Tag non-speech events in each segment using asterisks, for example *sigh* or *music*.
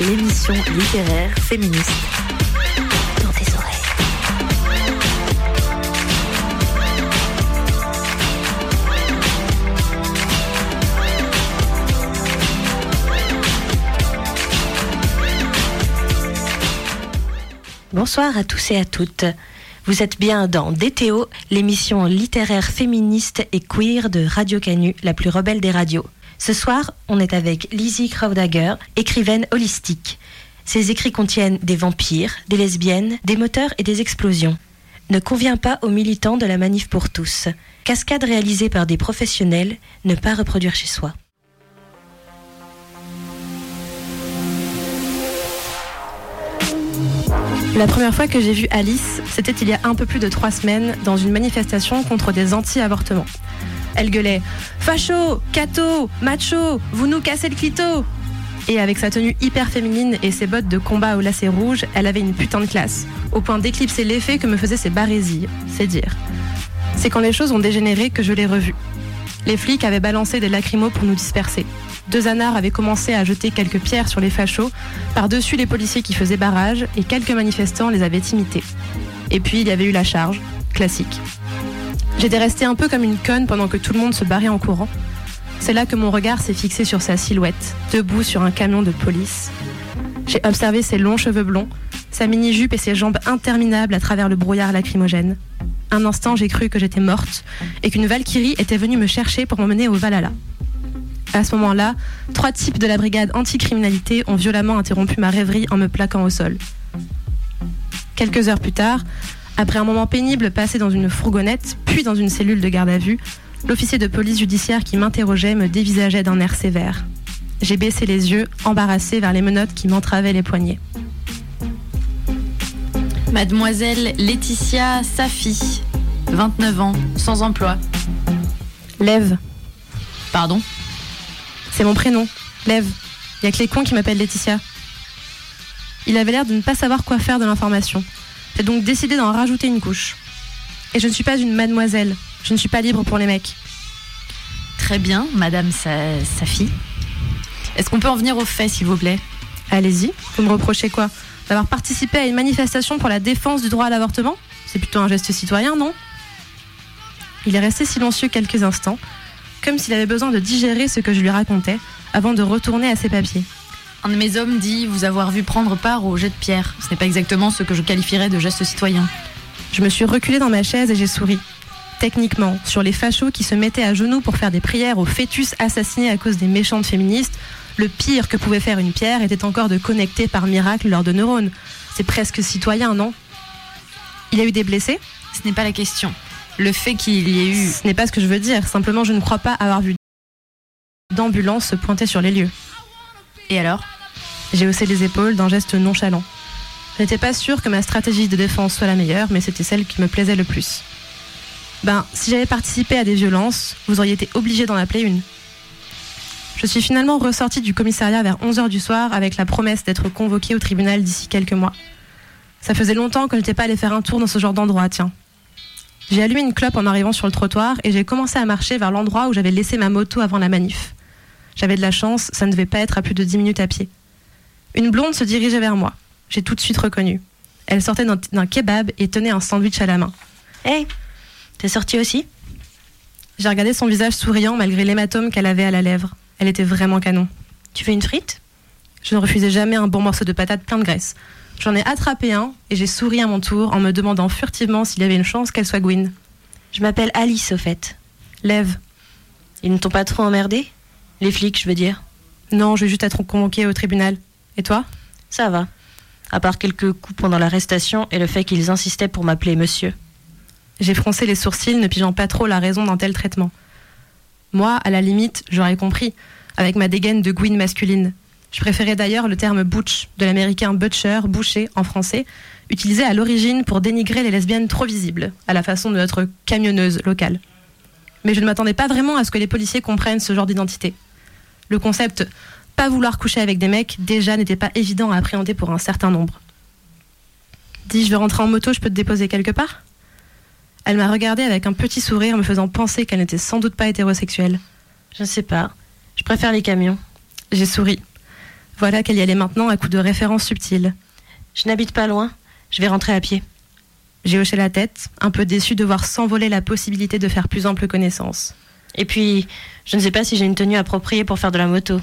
L'émission littéraire féministe. Dans tes oreilles. Bonsoir à tous et à toutes. Vous êtes bien dans DTO, l'émission littéraire féministe et queer de Radio Canu, la plus rebelle des radios. Ce soir, on est avec Lizzie Crowdagger, écrivaine holistique. Ses écrits contiennent des vampires, des lesbiennes, des moteurs et des explosions. Ne convient pas aux militants de la manif pour tous. Cascade réalisée par des professionnels, ne pas reproduire chez soi. La première fois que j'ai vu Alice, c'était il y a un peu plus de trois semaines dans une manifestation contre des anti-avortements. Elle gueulait Facho, cato, macho, vous nous cassez le clito Et avec sa tenue hyper féminine et ses bottes de combat au lacet rouge, elle avait une putain de classe, au point d'éclipser l'effet que me faisaient ses barésilles, c'est dire. C'est quand les choses ont dégénéré que je l'ai revue. Les flics avaient balancé des lacrymos pour nous disperser. Deux anards avaient commencé à jeter quelques pierres sur les fachos, par-dessus les policiers qui faisaient barrage, et quelques manifestants les avaient imités. Et puis il y avait eu la charge, classique. J'étais restée un peu comme une conne pendant que tout le monde se barrait en courant. C'est là que mon regard s'est fixé sur sa silhouette, debout sur un camion de police. J'ai observé ses longs cheveux blonds, sa mini-jupe et ses jambes interminables à travers le brouillard lacrymogène. Un instant, j'ai cru que j'étais morte et qu'une Valkyrie était venue me chercher pour m'emmener au Valhalla. À ce moment-là, trois types de la brigade anticriminalité ont violemment interrompu ma rêverie en me plaquant au sol. Quelques heures plus tard, après un moment pénible passé dans une fourgonnette, puis dans une cellule de garde à vue, l'officier de police judiciaire qui m'interrogeait me dévisageait d'un air sévère. J'ai baissé les yeux, embarrassé vers les menottes qui m'entravaient les poignets. Mademoiselle Laetitia Safi, 29 ans, sans emploi. Lève, Pardon? C'est mon prénom. Lève. Il y a que les cons qui m'appellent Laetitia. Il avait l'air de ne pas savoir quoi faire de l'information. J'ai donc décidé d'en rajouter une couche. Et je ne suis pas une mademoiselle. Je ne suis pas libre pour les mecs. Très bien, Madame Sa- Safi. Est-ce qu'on peut en venir au fait, s'il vous plaît? Allez-y. Vous me reprochez quoi? D'avoir participé à une manifestation pour la défense du droit à l'avortement? C'est plutôt un geste citoyen, non? Il est resté silencieux quelques instants, comme s'il avait besoin de digérer ce que je lui racontais avant de retourner à ses papiers. Un de mes hommes dit vous avoir vu prendre part au jet de pierre. Ce n'est pas exactement ce que je qualifierais de geste citoyen. Je me suis reculée dans ma chaise et j'ai souri. Techniquement, sur les fachos qui se mettaient à genoux pour faire des prières aux fœtus assassinés à cause des méchantes féministes, le pire que pouvait faire une pierre était encore de connecter par miracle leurs deux neurones. C'est presque citoyen, non? Il y a eu des blessés? Ce n'est pas la question. Le fait qu'il y ait eu. Ce n'est pas ce que je veux dire, simplement je ne crois pas avoir vu d'ambulance se pointer sur les lieux. Et alors? J'ai haussé les épaules d'un geste nonchalant. Je n'étais pas sûre que ma stratégie de défense soit la meilleure, mais c'était celle qui me plaisait le plus. Ben, si j'avais participé à des violences, vous auriez été obligé d'en appeler une. Je suis finalement ressortie du commissariat vers 11h du soir avec la promesse d'être convoquée au tribunal d'ici quelques mois. Ça faisait longtemps que je n'étais pas allée faire un tour dans ce genre d'endroit, tiens. J'ai allumé une clope en arrivant sur le trottoir et j'ai commencé à marcher vers l'endroit où j'avais laissé ma moto avant la manif. J'avais de la chance, ça ne devait pas être à plus de 10 minutes à pied. Une blonde se dirigeait vers moi. J'ai tout de suite reconnu. Elle sortait d'un- kebab et tenait un sandwich à la main. Hey, t'es sortie aussi? J'ai regardé son visage souriant malgré l'hématome qu'elle avait à la lèvre. Elle était vraiment canon. Tu veux une frite? Je ne refusais jamais un bon morceau de patate plein de graisse. J'en ai attrapé un et j'ai souri à mon tour en me demandant furtivement s'il y avait une chance qu'elle soit Gwyn. Je m'appelle Alice au fait. Lève. Ils ne t'ont pas trop emmerdé? Les flics, je veux dire. Non, je vais juste être convoquée au tribunal. Et toi? Ça va. À part quelques coups pendant l'arrestation et le fait qu'ils insistaient pour m'appeler monsieur. J'ai froncé les sourcils, ne pigeant pas trop la raison d'un tel traitement. Moi, à la limite, j'aurais compris, avec ma dégaine de Gwyn masculine. Je préférais d'ailleurs le terme butch, de l'américain butcher, boucher en français, utilisé à l'origine pour dénigrer les lesbiennes trop visibles, à la façon de notre camionneuse locale. Mais je ne m'attendais pas vraiment à ce que les policiers comprennent ce genre d'identité. Le concept pas vouloir coucher avec des mecs déjà n'était pas évident à appréhender pour un certain nombre. Dis, je vais rentrer en moto, je peux te déposer quelque part? Elle m'a regardé avec un petit sourire me faisant penser qu'elle n'était sans doute pas hétérosexuelle. Je ne sais pas. Je préfère les camions. J'ai souri. Voilà qu'elle y allait maintenant à coup de références subtiles. Je n'habite pas loin. Je vais rentrer à pied. J'ai hoché la tête, un peu déçue de voir s'envoler la possibilité de faire plus ample connaissance. Et puis, je ne sais pas si j'ai une tenue appropriée pour faire de la moto.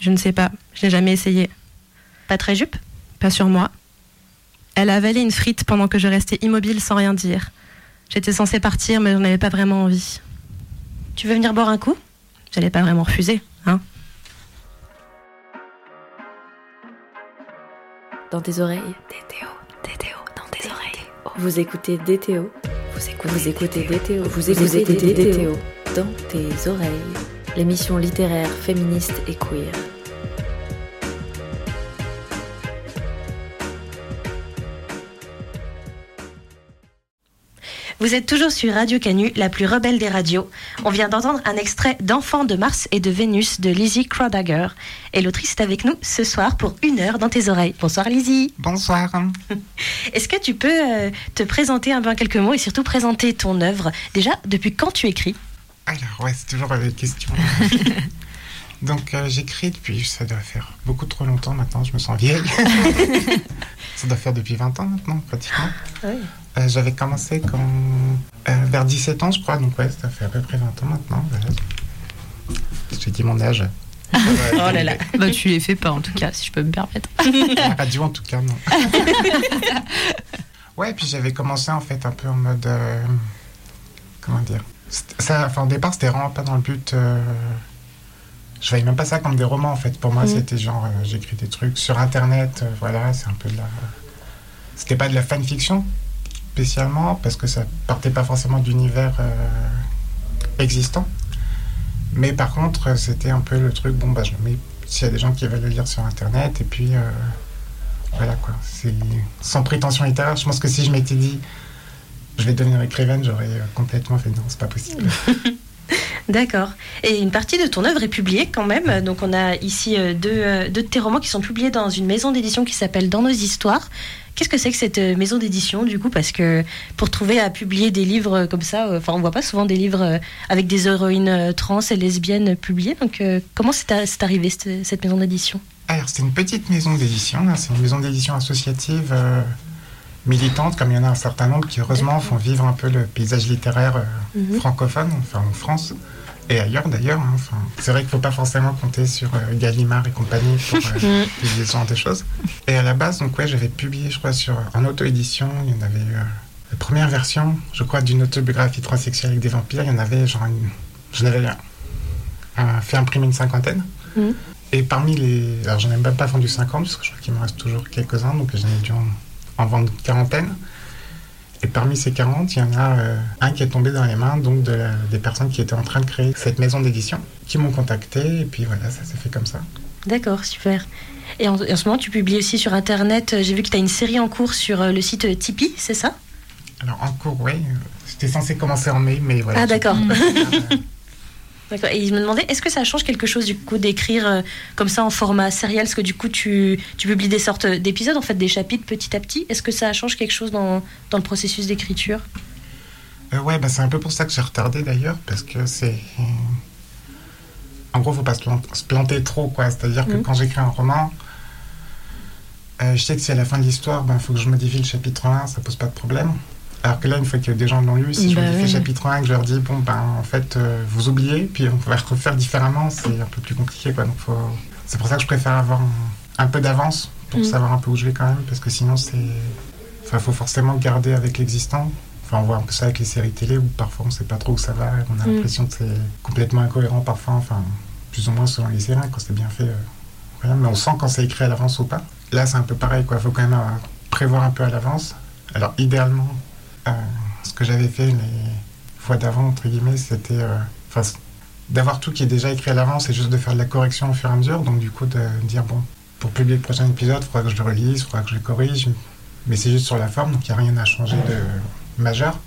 Je ne sais pas, je n'ai jamais essayé. Pas très jupe? Pas sur moi. Elle a avalé une frite pendant que je restais immobile sans rien dire. J'étais censée partir, mais j'en avais pas vraiment envie. Tu veux venir boire un coup? J'allais pas vraiment refuser, hein Dans tes oreilles. DTO, DTO, dans tes oreilles. Vous écoutez DTO. Vous écoutez, Vous écoutez DTO. Vous écoutez DTO. Dans tes oreilles. L'émission littéraire féministe et queer. Vous êtes toujours sur Radio Canu, la plus rebelle des radios. On vient d'entendre un extrait d'Enfants de Mars et de Vénus de Lizzie Crawdagger. Et l'autrice est avec nous ce soir pour une heure dans tes oreilles. Bonsoir Lizzie. Bonsoir. *laughs* Est-ce que tu peux euh, te présenter un peu en quelques mots et surtout présenter ton œuvre? Déjà, depuis quand tu écris? Alors, ouais, c'est toujours la question. *laughs* Donc, euh, j'écris depuis, ça doit faire beaucoup trop longtemps maintenant, je me sens vieille. *laughs* ça doit faire depuis 20 ans maintenant, pratiquement. Oui. Euh, J'avais commencé quand, euh, vers 17 ans, je crois, donc ouais, ça fait à peu près 20 ans maintenant. voilà. J'ai dit mon âge. *laughs* Oh là là. Bah, tu les fais pas en tout cas, si je peux me permettre. La radio, en tout cas, non. ouais, puis j'avais commencé en fait un peu en mode. euh, comment dire ça, enfin, Au départ, c'était vraiment pas dans le but. euh, je voyais même pas ça comme des romans en fait. Pour moi, Mhm. c'était genre, euh, j'écris des trucs sur internet, euh, voilà, c'est un peu de la. C'était pas de la fanfiction spécialement, parce que ça partait pas forcément d'univers euh, existant. Mais par contre, c'était un peu le truc, bon, bah, je mets s'il y a des gens qui veulent le lire sur internet, et puis. voilà quoi, c'est sans prétention littéraire. Je pense que si je m'étais dit je vais devenir écrivaine, j'aurais euh, complètement fait non, c'est pas possible. *laughs* D'accord. Et une partie de ton œuvre est publiée quand même. Donc on a ici euh, deux, euh, deux de tes romans qui sont publiés dans une maison d'édition qui s'appelle Dans nos histoires. Qu'est-ce que c'est que cette maison d'édition du coup? Parce que pour trouver à publier des livres comme ça, enfin on voit pas souvent des livres avec des héroïnes trans et lesbiennes publiées. Donc comment c'est arrivé cette, maison d'édition? Alors, c'est une petite maison d'édition, c'est une maison d'édition associative euh, militante, comme il y en a un certain nombre qui, heureusement, font vivre un peu le paysage littéraire euh, Mhm. francophone, enfin en France et ailleurs d'ailleurs. hein. Enfin, c'est vrai qu'il ne faut pas forcément compter sur euh, Gallimard et compagnie pour euh, *laughs* publier ce genre de choses. Et à la base, donc, ouais, j'avais publié, je crois, sur, en auto-édition, il y en avait eu. la première version, je crois, d'une autobiographie transsexuelle avec des vampires, il y en avait genre une. J'en avais fait imprimer une cinquantaine. Mhm. Et parmi les. Alors, j'en ai même pas vendu 50, parce que je crois qu'il me reste toujours quelques-uns, donc j'en ai dû en, en une quarantaine. Et parmi ces 40, il y en a euh, un qui est tombé dans les mains donc de la- des personnes qui étaient en train de créer cette maison d'édition, qui m'ont contacté, et puis voilà, ça s'est fait comme ça. D'accord, super. Et en, en ce moment, tu publies aussi sur Internet. euh, J'ai vu que tu as une série en cours sur euh, le site Tipeee, c'est ça? Alors, en cours, oui, c'était censé commencer en mai, mais voilà. Ah, d'accord. *laughs* D'accord. Et je me demandais, est-ce que ça change quelque chose du coup d'écrire euh, comme ça en format serial Parce que du coup, tu, tu publies des sortes d'épisodes, en fait, des chapitres petit à petit. Est-ce que ça change quelque chose dans, dans le processus d'écriture? Euh, ouais, bah, c'est un peu pour ça que j'ai retardé d'ailleurs, parce que c'est. En gros, faut pas se plan- se planter trop, quoi. C'est-à-dire que Mhm. quand j'écris un roman, euh, je sais que si à la fin de l'histoire, il faut que je modifie le chapitre 1, ça pose pas de problème. Alors que là, une fois que des gens l'ont lu, si je Bah oui. chapitre 1 et que je leur dis, bon, ben, en fait, euh, vous oubliez, puis on va refaire différemment, c'est un peu plus compliqué, quoi. Donc, faut... c'est pour ça que je préfère avoir un, un peu d'avance pour Mhm. savoir un peu où je vais quand même, parce que sinon, c'est. Enfin, faut forcément garder avec l'existant. Enfin, on voit un peu ça avec les séries télé où parfois on sait pas trop où ça va, et on a Mm. l'impression que c'est complètement incohérent parfois, enfin, plus ou moins selon les séries, quand c'est bien fait. euh, voilà, mais on sent quand c'est écrit à l'avance ou pas. Là, c'est un peu pareil, quoi. Faut quand même euh, prévoir un peu à l'avance. Alors, idéalement, ce que j'avais fait les fois d'avant, entre guillemets, c'était euh, d'avoir tout qui est déjà écrit à l'avance et juste de faire de la correction au fur et à mesure. Donc, du coup, de dire, bon, pour publier le prochain épisode, il faudra que je le relise, il faudra que je le corrige. Mais c'est juste sur la forme, donc il n'y a rien à changer de majeur.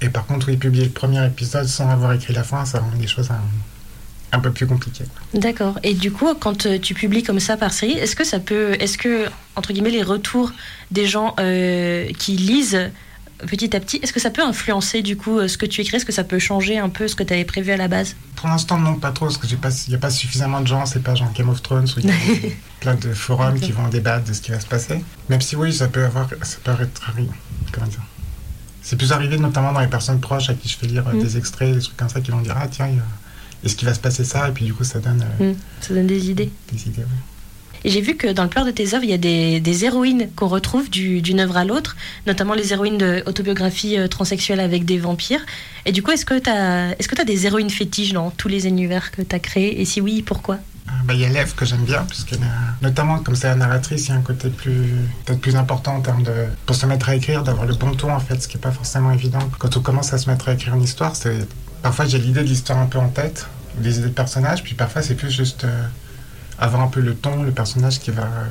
Et par contre, oui, publier le premier épisode sans avoir écrit la fin, ça rend les choses un, peu plus compliquées. D'accord. Et du coup, quand euh, tu publies comme ça par série, est-ce que ça peut, est-ce que entre guillemets les retours des gens euh, qui lisent petit à petit. Est-ce que ça peut influencer du coup euh, ce que tu écris? Est-ce que ça peut changer un peu ce que tu avais prévu à la base? Pour l'instant, non, pas trop, parce qu'il n'y a pas suffisamment de gens, c'est pas genre Game of Thrones, où il y a *laughs* plein de forums qui vont débattre de ce qui va se passer. Même si oui, ça peut avoir, ça peut être, comment dire? C'est plus arrivé notamment dans les personnes proches à qui je fais lire euh, Mm. des extraits, des trucs comme ça, qui vont dire, ah tiens, il y a- est-ce qu'il va se passer ça? Et puis du coup, ça donne euh, Mm, Ça donne des idées. des idées. oui. Et j'ai vu que dans le pleur de tes œuvres, il y a des, des héroïnes qu'on retrouve du- d'une œuvre à l'autre, notamment les héroïnes de autobiographie euh, transsexuelle avec des vampires. Et du coup, est-ce que tu as, est-ce que as des héroïnes fétiches dans tous les univers que tu as créés? Et si oui, pourquoi? Euh, bah, Il y a Lève que j'aime bien, puisqu'elle a- notamment comme c'est la narratrice, il y a un côté peut-être plus important en termes de pour se mettre à écrire, d'avoir le bon ton en fait, ce qui est pas forcément évident. Quand on commence à se mettre à écrire une histoire, c'est parfois j'ai l'idée de l'histoire un peu en tête, des idées de personnages, puis parfois c'est plus juste euh, avoir un peu le ton, le personnage qui va euh,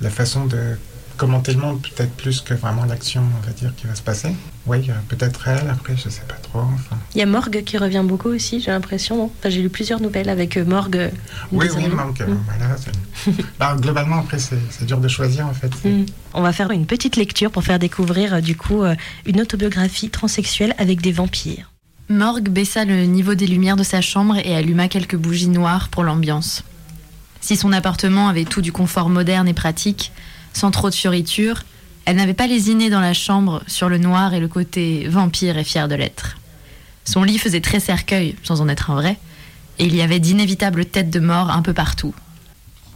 la façon de commenter le monde peut-être plus que vraiment l'action, on va dire, qui va se passer. Oui, euh, peut-être elle. Après, je sais pas trop. Enfin. Il y a Morgue qui revient beaucoup aussi, j'ai l'impression. Enfin, j'ai lu plusieurs nouvelles avec euh, Morgue. Oui, oui, euh, Mm. voilà. c'est- *laughs* bah, globalement, après, c'est dur de choisir en fait. Mm. On va faire une petite lecture pour faire découvrir euh, du coup une autobiographie transsexuelle avec des vampires. Morgue baissa le niveau des lumières de sa chambre et alluma quelques bougies noires pour l'ambiance. Si son appartement avait tout du confort moderne et pratique, sans trop de fioritures, elle n'avait pas lésiné dans la chambre sur le noir et le côté vampire et fier de l'être. Son lit faisait très cercueil, sans en être un vrai, et il y avait d'inévitables têtes de mort un peu partout.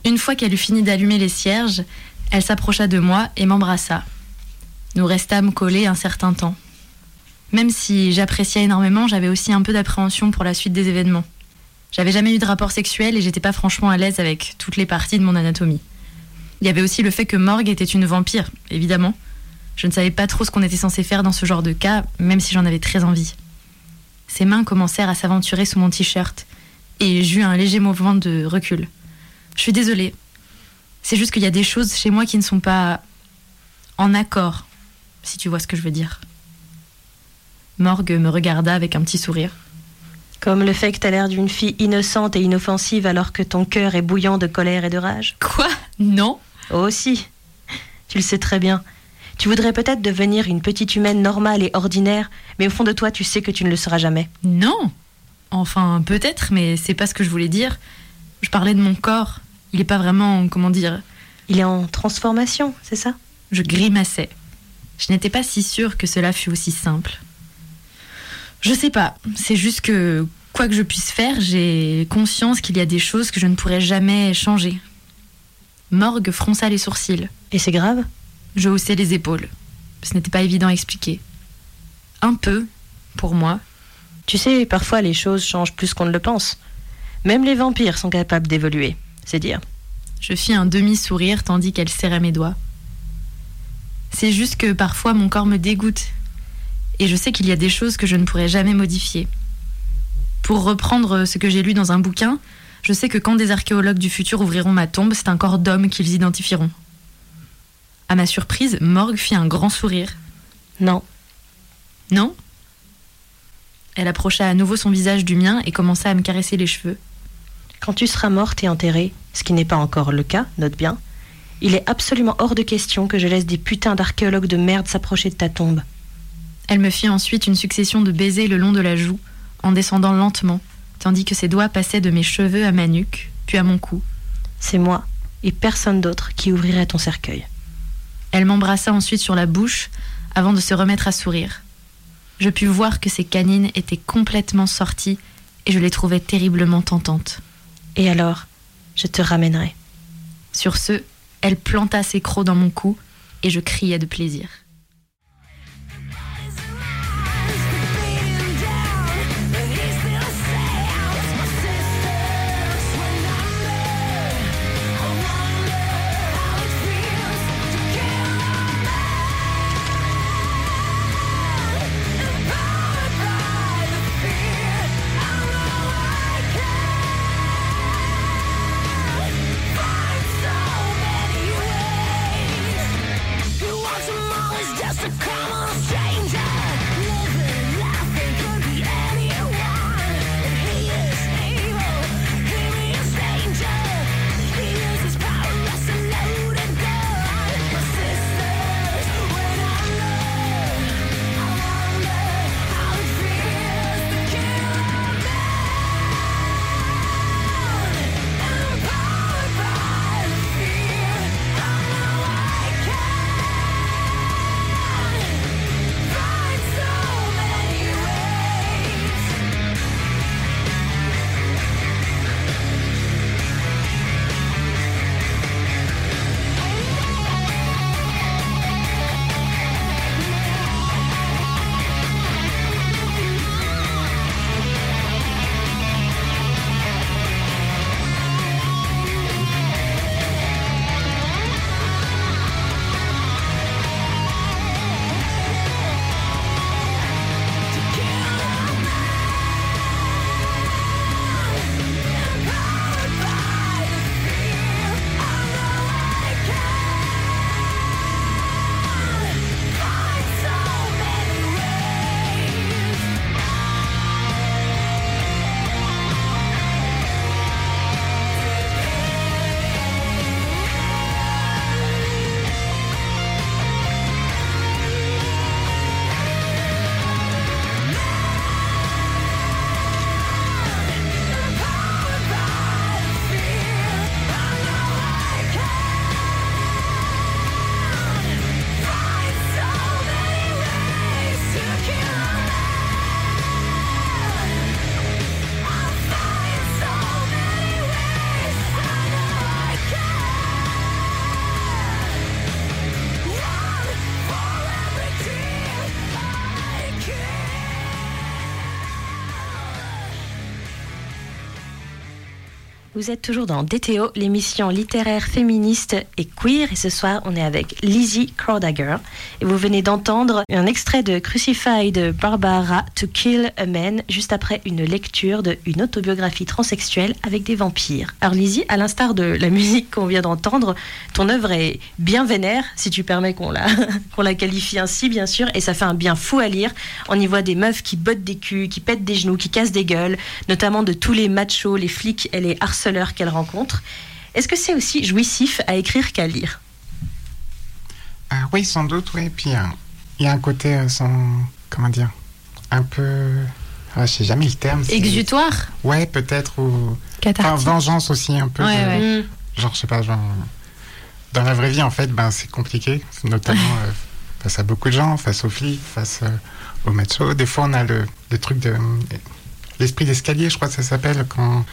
Une fois qu'elle eut fini d'allumer les cierges, elle s'approcha de moi et m'embrassa. Nous restâmes collés un certain temps. Même si j'appréciais énormément, j'avais aussi un peu d'appréhension pour la suite des événements. J'avais jamais eu de rapport sexuel et j'étais pas franchement à l'aise avec toutes les parties de mon anatomie. Il y avait aussi le fait que Morgue était une vampire, évidemment. Je ne savais pas trop ce qu'on était censé faire dans ce genre de cas, même si j'en avais très envie. Ses mains commencèrent à s'aventurer sous mon t-shirt et j'eus un léger mouvement de recul. Je suis désolée. C'est juste qu'il y a des choses chez moi qui ne sont pas en accord, si tu vois ce que je veux dire. Morgue me regarda avec un petit sourire. Comme le fait que t'as l'air d'une fille innocente et inoffensive alors que ton cœur est bouillant de colère et de rage. Quoi? Non Oh si, tu le sais très bien. Tu voudrais peut-être devenir une petite humaine normale et ordinaire, mais au fond de toi, tu sais que tu ne le seras jamais. Non Enfin, peut-être, mais c'est pas ce que je voulais dire. Je parlais de mon corps. Il est pas vraiment, comment dire, Il est en transformation, c'est ça? Je grimaçais. Je n'étais pas si sûre que cela fût aussi simple. Je sais pas, c'est juste que, quoi que je puisse faire, j'ai conscience qu'il y a des choses que je ne pourrai jamais changer. Morgue fronça les sourcils. Et c'est grave? Je haussai les épaules. Ce n'était pas évident à expliquer. Un peu, pour moi. Tu sais, parfois les choses changent plus qu'on ne le pense. Même les vampires sont capables d'évoluer, c'est dire. Je fis un demi-sourire tandis qu'elle serrait mes doigts. C'est juste que parfois mon corps me dégoûte. Et je sais qu'il y a des choses que je ne pourrai jamais modifier. Pour reprendre ce que j'ai lu dans un bouquin, je sais que quand des archéologues du futur ouvriront ma tombe, c'est un corps d'homme qu'ils identifieront. À ma surprise, Morgue fit un grand sourire. Non, Non? Elle approcha à nouveau son visage du mien et commença à me caresser les cheveux. quand tu seras morte et enterrée, ce qui n'est pas encore le cas, note bien, il est absolument hors de question que je laisse des putains d'archéologues de merde s'approcher de ta tombe. Elle me fit ensuite une succession de baisers le long de la joue, en descendant lentement, tandis que ses doigts passaient de mes cheveux à ma nuque, puis à mon cou. C'est moi et personne d'autre qui ouvrirait ton cercueil. Elle m'embrassa ensuite sur la bouche, avant de se remettre à sourire. Je pus voir que ses canines étaient complètement sorties, et je les trouvais terriblement tentantes. Et alors, je te ramènerai. Sur ce, elle planta ses crocs dans mon cou, et je criai de plaisir. Vous êtes toujours dans DTO, l'émission littéraire féministe et queer. Et ce soir, on est avec Lizzie Crawdagger. Et vous venez d'entendre un extrait de Crucified Barbara to Kill a Man, juste après une lecture d'une autobiographie transsexuelle avec des vampires. Alors Lizzie, à l'instar de la *laughs* musique qu'on vient d'entendre, ton œuvre est bien vénère, si tu permets qu'on la, *laughs* qu'on la qualifie ainsi, bien sûr. Et ça fait un bien fou à lire. On y voit des meufs qui bottent des culs, qui pètent des genoux, qui cassent des gueules, notamment de tous les machos, les flics et les harceleurs qu'elle rencontre. Est-ce que c'est aussi jouissif à écrire qu'à lire? Ah oui, sans doute, oui. Puis euh, il y a un côté euh, sans. Comment dire Un peu. Ah, je sais jamais le terme. Exutoire? Ouais, peut-être. Ou. Enfin, vengeance aussi, un peu. Ouais, de- ouais. Mm. Genre, je sais pas, genre. Dans la vraie vie, en fait, ben, c'est compliqué, notamment *laughs* euh, face à beaucoup de gens, face aux flics, face euh, aux machos. Des fois, on a le, le truc de. L'esprit d'escalier, je crois que ça s'appelle, quand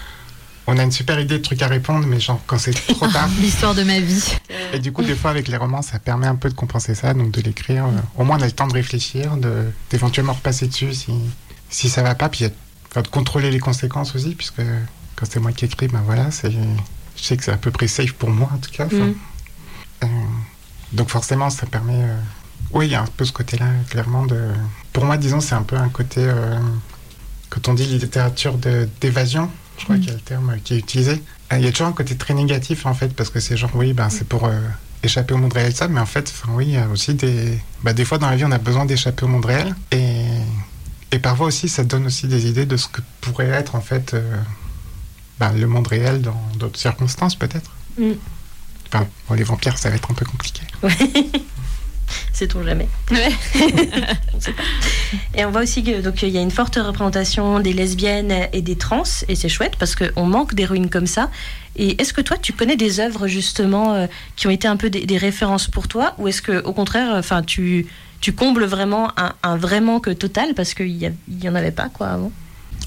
on a une super idée de truc à répondre, mais genre quand c'est trop tard. L'histoire de ma vie. Et du coup, des fois, avec les romans, ça permet un peu de compenser ça, donc de l'écrire. euh, au moins, on a le temps de réfléchir, de d'éventuellement repasser dessus si, si ça va pas, puis enfin, de contrôler les conséquences aussi, puisque quand c'est moi qui écris, ben voilà, c'est, je sais que c'est à peu près safe pour moi en tout cas. Mm. Euh, donc forcément, ça permet. euh, oui, il y a un peu ce côté-là, clairement. De... Pour moi, disons, c'est un peu un côté. euh, Quand on dit littérature d'évasion, je crois Mm. qu'il y a le terme qui est utilisé, il y a toujours un côté très négatif en fait, parce que c'est genre, oui, ben, c'est pour euh, échapper au monde réel, ça, mais en fait, oui, il y a aussi des. Bah, des fois dans la vie, on a besoin d'échapper au monde réel. Et... et parfois aussi, ça donne aussi des idées de ce que pourrait être en fait euh, bah, le monde réel dans d'autres circonstances, peut-être. Mm. Enfin, bon, les vampires, ça va être un peu compliqué. *laughs* Sait-on jamais Ouais. *laughs* On sait pas. Et on voit aussi que donc il y a une forte représentation des lesbiennes et des trans et c'est chouette parce qu'on manque d'héroïnes comme ça. Et est-ce que toi tu connais des œuvres justement euh, qui ont été un peu des, des références pour toi ou est-ce que au contraire enfin tu tu combles vraiment un, un vrai manque total parce qu'il y, y en avait pas quoi avant?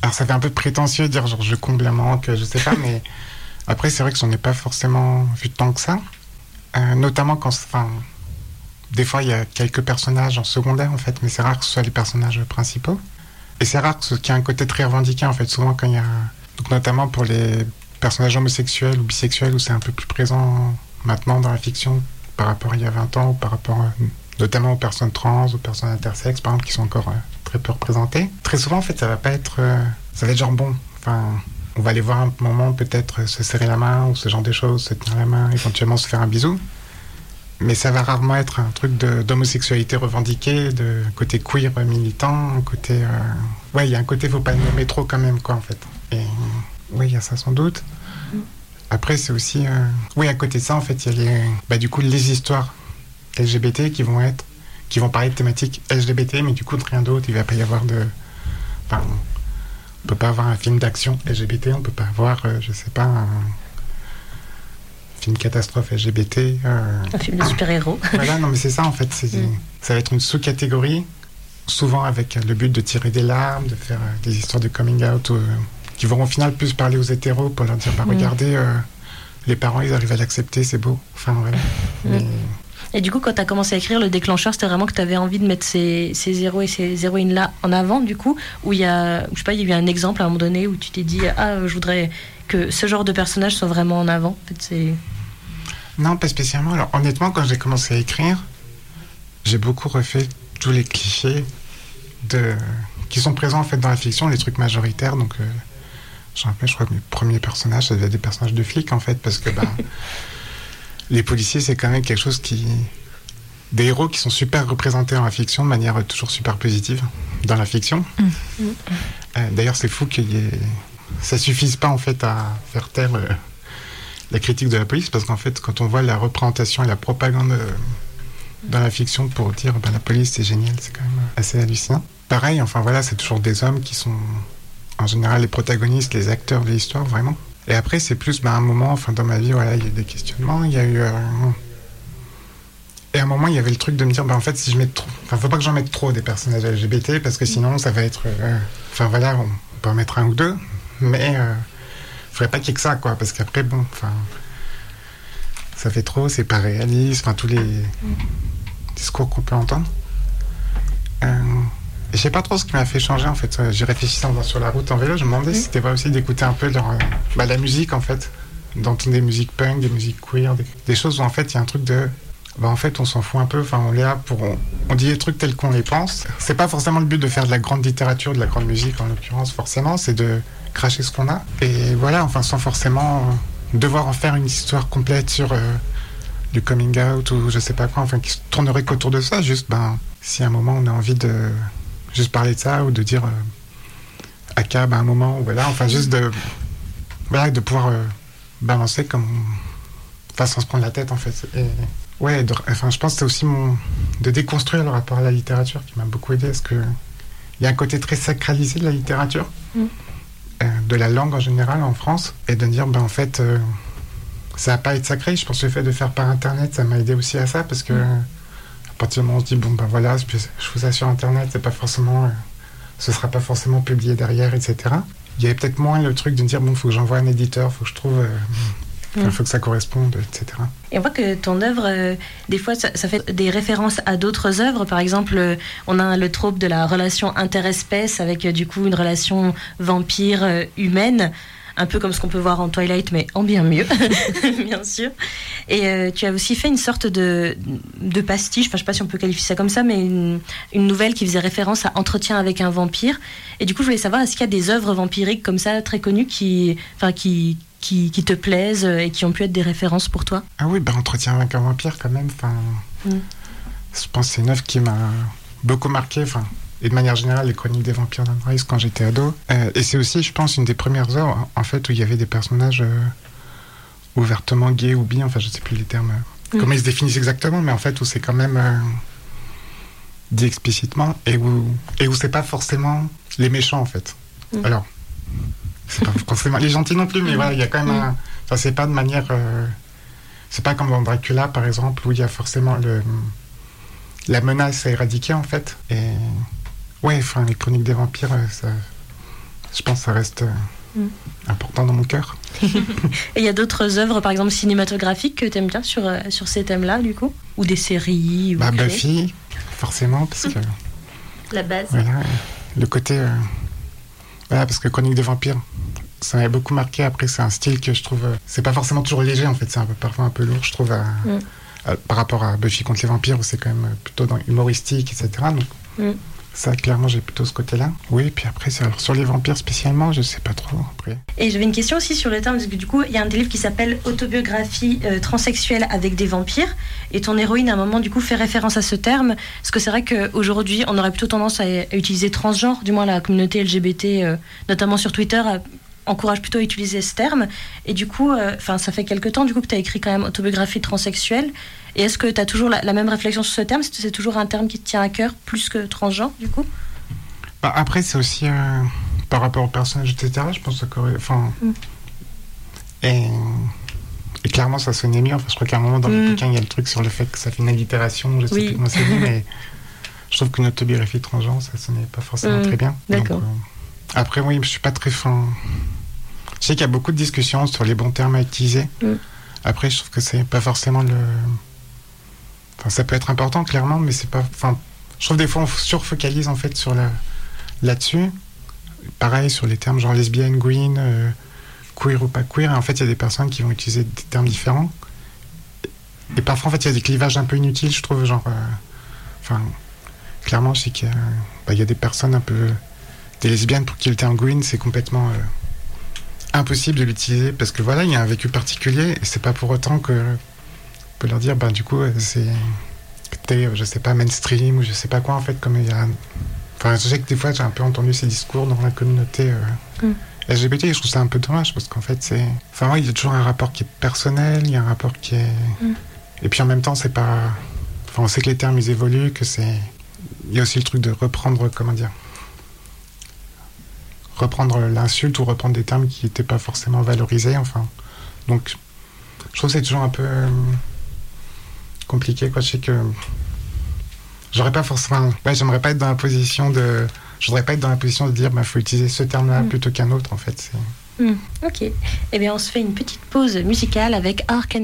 Alors ça fait un peu prétentieux de dire genre je comble un manque, je sais pas, mais *laughs* après c'est vrai que j'en ai pas forcément vu tant que ça. Euh, notamment quand, enfin, des fois il y a quelques personnages en secondaire en fait, mais c'est rare que ce soit les personnages principaux. Et c'est rare qu'il y ait un côté très revendiqué en fait, souvent quand il y a, donc notamment pour les personnages homosexuels ou bisexuels où c'est un peu plus présent maintenant dans la fiction par rapport à il y a 20 ans ou par rapport euh, notamment aux personnes trans, aux personnes intersexes par exemple qui sont encore euh, très peu représentées. Très souvent en fait ça va pas être, euh, ça va être genre bon, enfin on va aller voir un moment peut-être se serrer la main ou ce genre de choses, se tenir la main, éventuellement se faire un bisou. Mais ça va rarement être un truc d'homosexualité revendiquée, de côté queer militant, côté... euh, Ouais, il y a un côté, faut pas le nommer trop quand même, quoi, en fait. Et oui, il y a ça sans doute. Après, c'est aussi... euh, Oui, à côté de ça, en fait, il y a les... Bah, du coup, les histoires LGBT qui vont être... qui vont parler de thématiques LGBT, mais du coup, de rien d'autre. Il va pas y avoir de... Enfin, on peut pas avoir un film d'action LGBT, on peut pas avoir, euh, je sais pas, un film catastrophe LGBT. euh, Un film de super-héros. voilà, non, mais c'est ça en fait. Mm. Ça va être une sous-catégorie, souvent avec euh, le but de tirer des larmes, de faire euh, des histoires de coming out, euh, qui vont au final plus parler aux hétéros pour leur dire bah, Mm. regardez, euh, les parents ils arrivent à l'accepter, c'est beau. Enfin voilà. Mais- Et du coup quand tu as commencé à écrire le déclencheur c'était vraiment que tu avais envie de mettre ces, ces héros et ces héroïnes là en avant du coup où il y a je sais pas il y a eu un exemple à un moment donné où tu t'es dit ah je voudrais que ce genre de personnage soit vraiment en avant. En fait, c'est Non, pas spécialement. Alors honnêtement, quand j'ai commencé à écrire, j'ai beaucoup refait tous les clichés de... qui sont présents en fait dans la fiction, les trucs majoritaires. Donc, euh, je rappelle, je crois que mes premiers personnages, ça devait être des personnages de flics en fait, parce que bah, *laughs* les policiers, c'est quand même quelque chose qui. Des héros qui sont super représentés dans la fiction de manière toujours super positive dans la fiction. Euh, D'ailleurs, c'est fou qu'il y ait. Ça suffise pas en fait à faire taire euh, la critique de la police parce qu'en fait, quand on voit la représentation et la propagande euh, dans la fiction pour dire bah, la police c'est génial, c'est quand même assez hallucinant. Pareil, enfin voilà, c'est toujours des hommes qui sont en général les protagonistes, les acteurs de l'histoire vraiment. Et après, c'est plus bah, un moment, enfin dans ma vie, voilà, il y a eu des questionnements, il y a eu. euh, Et à un moment, il y avait le truc de me dire, bah, en fait, si je mets trop. Enfin, faut pas que j'en mette trop des personnages LGBT parce que sinon, ça va être. euh, Enfin voilà, on peut en mettre un ou deux, mais. Euh... Faudrait pas qu'il y ait que ça, quoi, parce qu'après, bon, enfin. Ça fait trop, c'est pas réaliste, enfin, tous les discours qu'on peut entendre. Euh, et sais pas trop ce qui m'a fait changer en fait. J'ai réfléchi en allant sur la route en vélo, je me demandais si c'était pas aussi d'écouter un peu leur, bah, la musique en fait. D'entendre des musiques punk, des musiques queer, des, des choses où en fait il y a un truc de. Bah, en fait, on s'en fout un peu. Enfin, on est là pour. On, on dit les trucs tels qu'on les pense. C'est pas forcément le but de faire de la grande littérature, de la grande musique en l'occurrence, forcément. C'est de cracher ce qu'on a. Et voilà, enfin, sans forcément devoir en faire une histoire complète sur euh, du coming out ou je sais pas quoi. Enfin, qui se tournerait qu'autour de ça. Juste, ben, si à un moment on a envie de juste parler de ça ou de dire euh, à cab à un moment, ou voilà, enfin, juste de. Voilà, de pouvoir euh, balancer comme. Enfin, sans se prendre la tête en fait. Et, Ouais, de- enfin, je pense que c'est aussi mon, de déconstruire le rapport à la littérature qui m'a beaucoup aidé, parce que il y a un côté très sacralisé de la littérature, Mm. euh, de la langue en général en France, et de dire, ben en fait, euh, ça va pas être sacré. Je pense que le fait de faire par internet, ça m'a aidé aussi à ça, parce que à partir du moment où on se dit, bon ben voilà, je je fais ça sur internet, c'est pas forcément, euh, ce sera pas forcément publié derrière, etc. Il y avait peut-être moins le truc de dire, bon, faut que j'envoie un éditeur, faut que je trouve, euh, Mm. faut que ça corresponde, etc. Et on voit que ton œuvre, euh, des fois, ça, ça fait des références à d'autres œuvres. Par exemple, euh, on a le trope de la relation interespèce avec euh, du coup une relation vampire-humaine, un peu comme ce qu'on peut voir en Twilight, mais en bien mieux, *laughs* bien sûr. Et euh, tu as aussi fait une sorte de, de pastiche, enfin je sais pas si on peut qualifier ça comme ça, mais une, une nouvelle qui faisait référence à Entretien avec un vampire. Et du coup, je voulais savoir, est-ce qu'il y a des œuvres vampiriques comme ça, très connues, qui, enfin, qui, qui, qui te plaisent et qui ont pu être des références pour toi? Ah oui, bah, Entretien avec un vampire quand même. Enfin, Mm. Je pense que c'est une œuvre qui m'a beaucoup marqué. Enfin, et de manière générale, les chroniques des vampires d'Anne Rice quand j'étais ado. Euh, et c'est aussi, je pense, une des premières œuvres en fait où il y avait des personnages euh, ouvertement gays ou bi. Enfin, je sais plus les termes. euh, Mm. Comment ils se définissent exactement, mais en fait où c'est quand même dit explicitement et où et où c'est pas forcément les méchants en fait. Mm. Alors, c'est pas forcément les gentils non plus, mais voilà, il y a quand même Mm. un. Enfin, c'est pas de manière. c'est pas comme dans Dracula, par exemple, où il y a forcément le, la menace à éradiquer, en fait. Et ouais, enfin, les chroniques des vampires, euh, ça, je pense que ça reste euh, Mm. important dans mon cœur. *laughs* Et il y a d'autres œuvres, par exemple cinématographiques, que tu aimes bien sur, euh, sur ces thèmes-là, du coup? Ou des séries ou Bah, Buffy, forcément, parce que La base. voilà, le côté. euh, voilà, parce que chronique des vampires, ça m'avait beaucoup marqué. Après, c'est un style que je trouve. euh, c'est pas forcément toujours léger, en fait, c'est un peu, parfois un peu lourd, je trouve, à- Mm. à- par rapport à Buffy contre les vampires, où c'est quand même plutôt dans humoristique, etc. Donc, Mm. Ça, clairement, j'ai plutôt ce côté-là. Oui, puis après, sur les vampires spécialement, je sais pas trop. Après. Et j'avais une question aussi sur le terme, parce que du coup, il y a un des livres qui s'appelle Autobiographie euh, transsexuelle avec des vampires. Et ton héroïne, à un moment, du coup, fait référence à ce terme. Parce que c'est vrai qu'aujourd'hui, on aurait plutôt tendance à, utiliser transgenre, du moins la communauté LGBT, euh, notamment sur Twitter, à- encourage plutôt à utiliser ce terme. Et du coup, euh, ça fait quelques temps, du coup, que tu as écrit quand même Autobiographie transsexuelle. Et est-ce que tu as toujours la, la même réflexion sur ce terme? C'est toujours un terme qui te tient à cœur, plus que transgenre, du coup? Bah, après, c'est aussi euh, par rapport au personnage, etc. Je pense que Enfin. Mm. Et, et clairement, ça sonnait mieux. Enfin, je crois qu'à un moment dans le Mm. bouquin, il y a le truc sur le fait que ça fait une allitération. Je sais Oui. plus comment c'est dit, *laughs* mais je trouve qu'une autobiographie transgenre, ça sonnait pas forcément Mm. très bien. D'accord. euh, après, oui, je suis pas très fin. Je sais qu'il y a beaucoup de discussions sur les bons termes à utiliser. Après, je trouve que c'est pas forcément le. Ça peut être important, clairement, mais c'est pas. Enfin, je trouve des fois on surfocalise en fait sur la là-dessus. Pareil sur les termes genre lesbienne, green, euh, queer ou pas queer. Et en fait, il y a des personnes qui vont utiliser des termes différents. Et parfois, en fait, il y a des clivages un peu inutiles, je trouve. Genre, euh, enfin, clairement, je sais qu'il bah, y a des personnes un peu des lesbiennes pour qui le terme green c'est complètement euh, impossible de l'utiliser parce que voilà, il y a un vécu particulier et c'est pas pour autant que on peut leur dire, bah du coup, euh, c'est t'es, euh, je sais pas, mainstream ou je sais pas quoi en fait, comme il y a. Enfin, je sais que des fois j'ai un peu entendu ces discours dans la communauté euh, Mm. LGBT et je trouve ça un peu dommage parce qu'en fait c'est. Enfin, moi, il y a toujours un rapport qui est personnel, il y a un rapport qui est. Mm. Et puis en même temps, c'est pas. Enfin, on sait que les termes ils évoluent, que c'est. Il y a aussi le truc de reprendre, comment dire reprendre l'insulte ou reprendre des termes qui n'étaient pas forcément valorisés. Enfin, donc, je trouve que c'est toujours un peu compliqué. Quoi. Je sais que j'aurais pas forcément. Ouais, j'aimerais pas être dans la position de. Je voudrais pas être dans la position de dire, bah, faut utiliser ce terme-là Mm. plutôt qu'un autre. En fait, c'est. Hmm, ok. Eh bien, on se fait une petite pause musicale avec Arc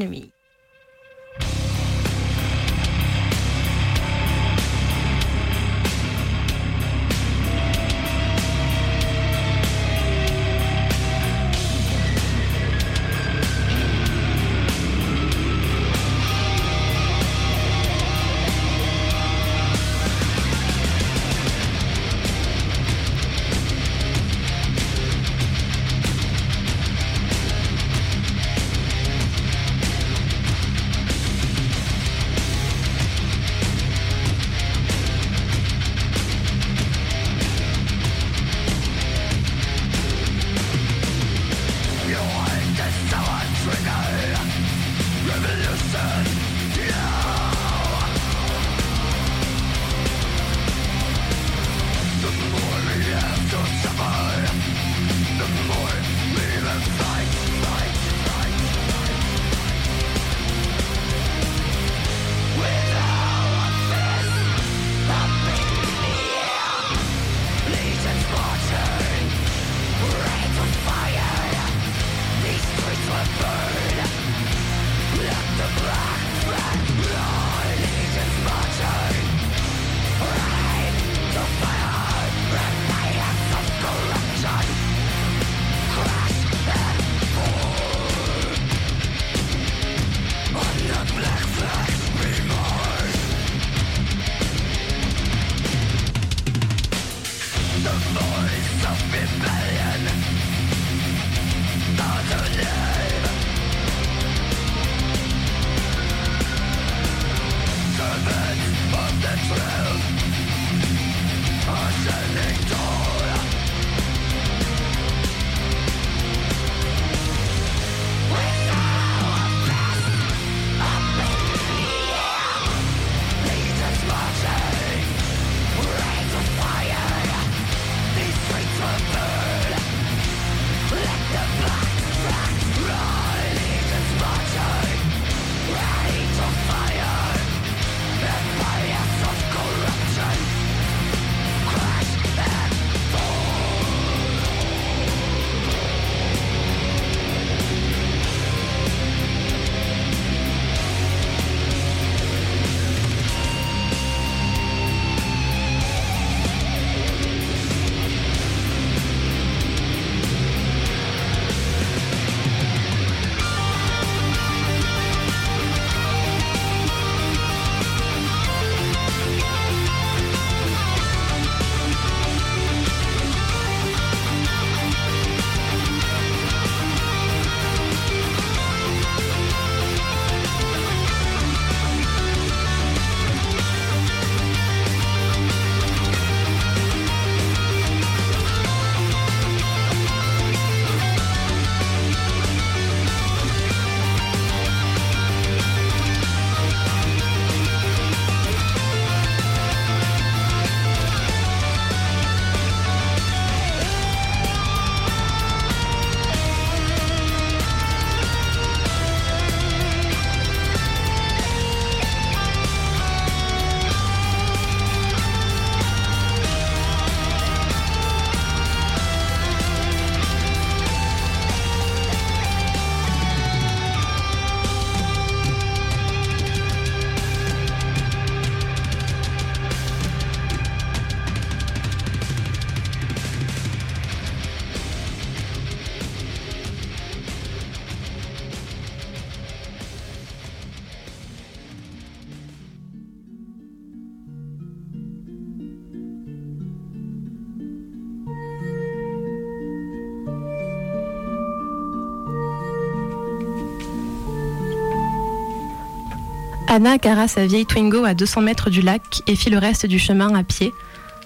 Anna gara sa vieille Twingo à 200 mètres du lac et fit le reste du chemin à pied,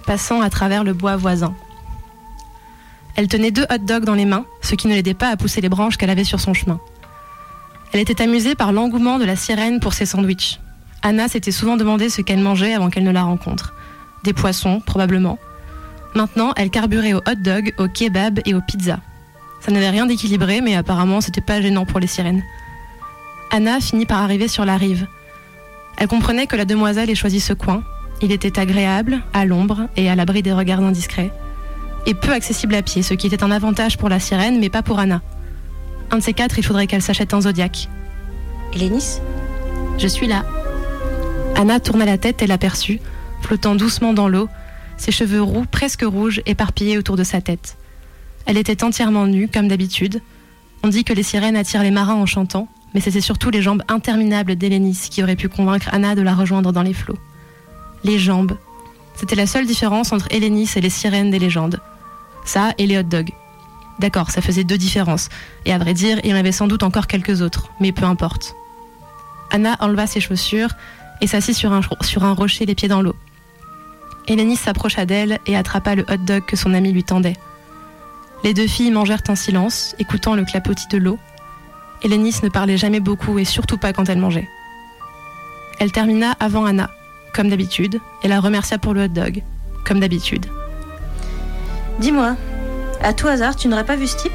passant à travers le bois voisin. Elle tenait deux hot dogs dans les mains, ce qui ne l'aidait pas à pousser les branches qu'elle avait sur son chemin. Elle était amusée par l'engouement de la sirène pour ses sandwichs. Anna s'était souvent demandé ce qu'elle mangeait avant qu'elle ne la rencontre. Des poissons, probablement. Maintenant, elle carburait au hot dog, au kebab et aux pizzas. Ça n'avait rien d'équilibré, mais apparemment, c'était pas gênant pour les sirènes. Anna finit par arriver sur la rive. Elle comprenait que la demoiselle ait choisi ce coin. Il était agréable, à l'ombre et à l'abri des regards indiscrets. Et peu accessible à pied, ce qui était un avantage pour la sirène, mais pas pour Anna. Un de ces quatre, il faudrait qu'elle s'achète un zodiaque. Hélénis Je suis là. Anna tourna la tête et l'aperçut, flottant doucement dans l'eau, ses cheveux roux, presque rouges, éparpillés autour de sa tête. Elle était entièrement nue, comme d'habitude. On dit que les sirènes attirent les marins en chantant, mais c'était surtout les jambes interminables d'Hélénis qui auraient pu convaincre Anna de la rejoindre dans les flots. Les jambes. C'était la seule différence entre Hélénis et les sirènes des légendes. Ça et les hot dogs. D'accord, ça faisait deux différences. Et à vrai dire, il y en avait sans doute encore quelques autres, mais peu importe. Anna enleva ses chaussures et s'assit sur un, rocher les pieds dans l'eau. Hélénis s'approcha d'elle et attrapa le hot dog que son ami lui tendait. Les deux filles mangèrent en silence, écoutant le clapotis de l'eau. Hélénis ne parlait jamais beaucoup et surtout pas quand elle mangeait. Elle termina avant Anna, comme d'habitude, et la remercia pour le hot dog, comme d'habitude. Dis-moi, à tout hasard, tu n'aurais pas vu ce type?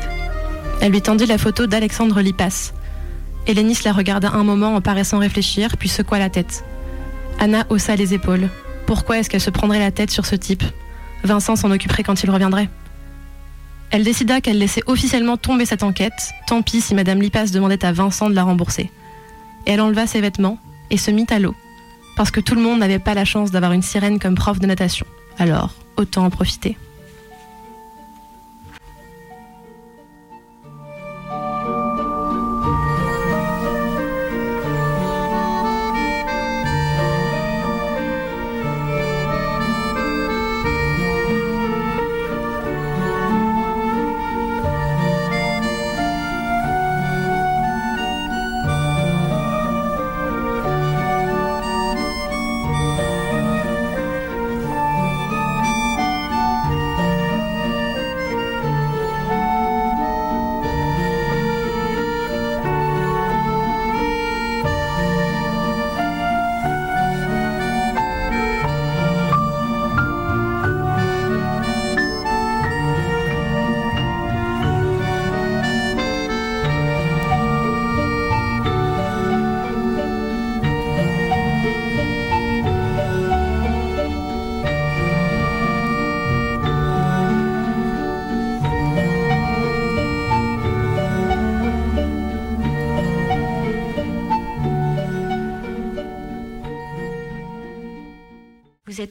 Elle lui tendit la photo d'Alexandre Lipas. Hélénis la regarda un moment en paraissant réfléchir, puis secoua la tête. Anna haussa les épaules. Pourquoi est-ce qu'elle se prendrait la tête sur ce type? Vincent s'en occuperait quand il reviendrait. Elle décida qu'elle laissait officiellement tomber cette enquête, tant pis si Madame Lipas demandait à Vincent de la rembourser. Et elle enleva ses vêtements et se mit à l'eau, parce que tout le monde n'avait pas la chance d'avoir une sirène comme prof de natation. Alors, autant en profiter.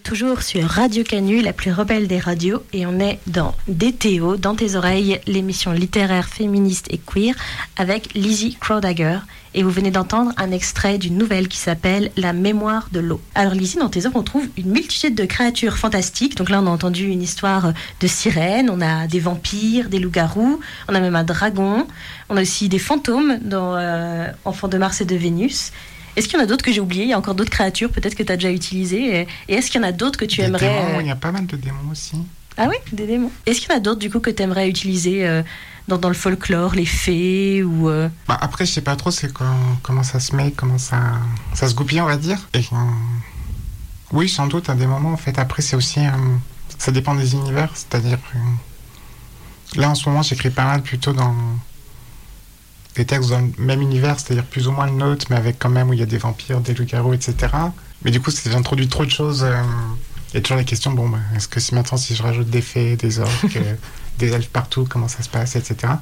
Toujours sur Radio Canu, la plus rebelle des radios, et on est dans DTO, dans tes oreilles, l'émission littéraire féministe et queer, avec Lizzie Crowdagger. Et vous venez d'entendre un extrait d'une nouvelle qui s'appelle La mémoire de l'eau. Alors Lizzie, dans tes œuvres, on trouve une multitude de créatures fantastiques. Donc là, on a entendu une histoire de sirènes, on a des vampires, des loups-garous, on a même un dragon, on a aussi des fantômes dans euh, Enfants de Mars et de Vénus. Est-ce qu'il y en a d'autres que j'ai oubliées? Il y a encore d'autres créatures peut-être que tu as déjà utilisées. Et, et est-ce qu'il y en a d'autres que tu Des aimerais... démons, euh, Il y a pas mal de démons aussi. Ah oui, des démons. Est-ce qu'il y en a d'autres du coup que tu aimerais utiliser euh, dans, dans le folklore, les fées ou... euh, Bah, après, je sais pas trop c'est quand- comment ça se met, comment ça, ça se goupille, on va dire. Et, euh, oui, sans doute, à des moments, en fait. Après, c'est aussi. euh, ça dépend des univers. C'est-à-dire. euh, là, en ce moment, j'écris pas mal plutôt dans. Des textes dans le même univers, c'est-à-dire plus ou moins le nôtre, mais avec quand même où il y a des vampires, des loups-garous, etc. Mais du coup, c'est j'introduis trop de choses. euh, Il y a toujours la question bon, bah, est-ce que si maintenant, si je rajoute des fées, des orques, *laughs* euh, des elfes partout, comment ça se passe, etc.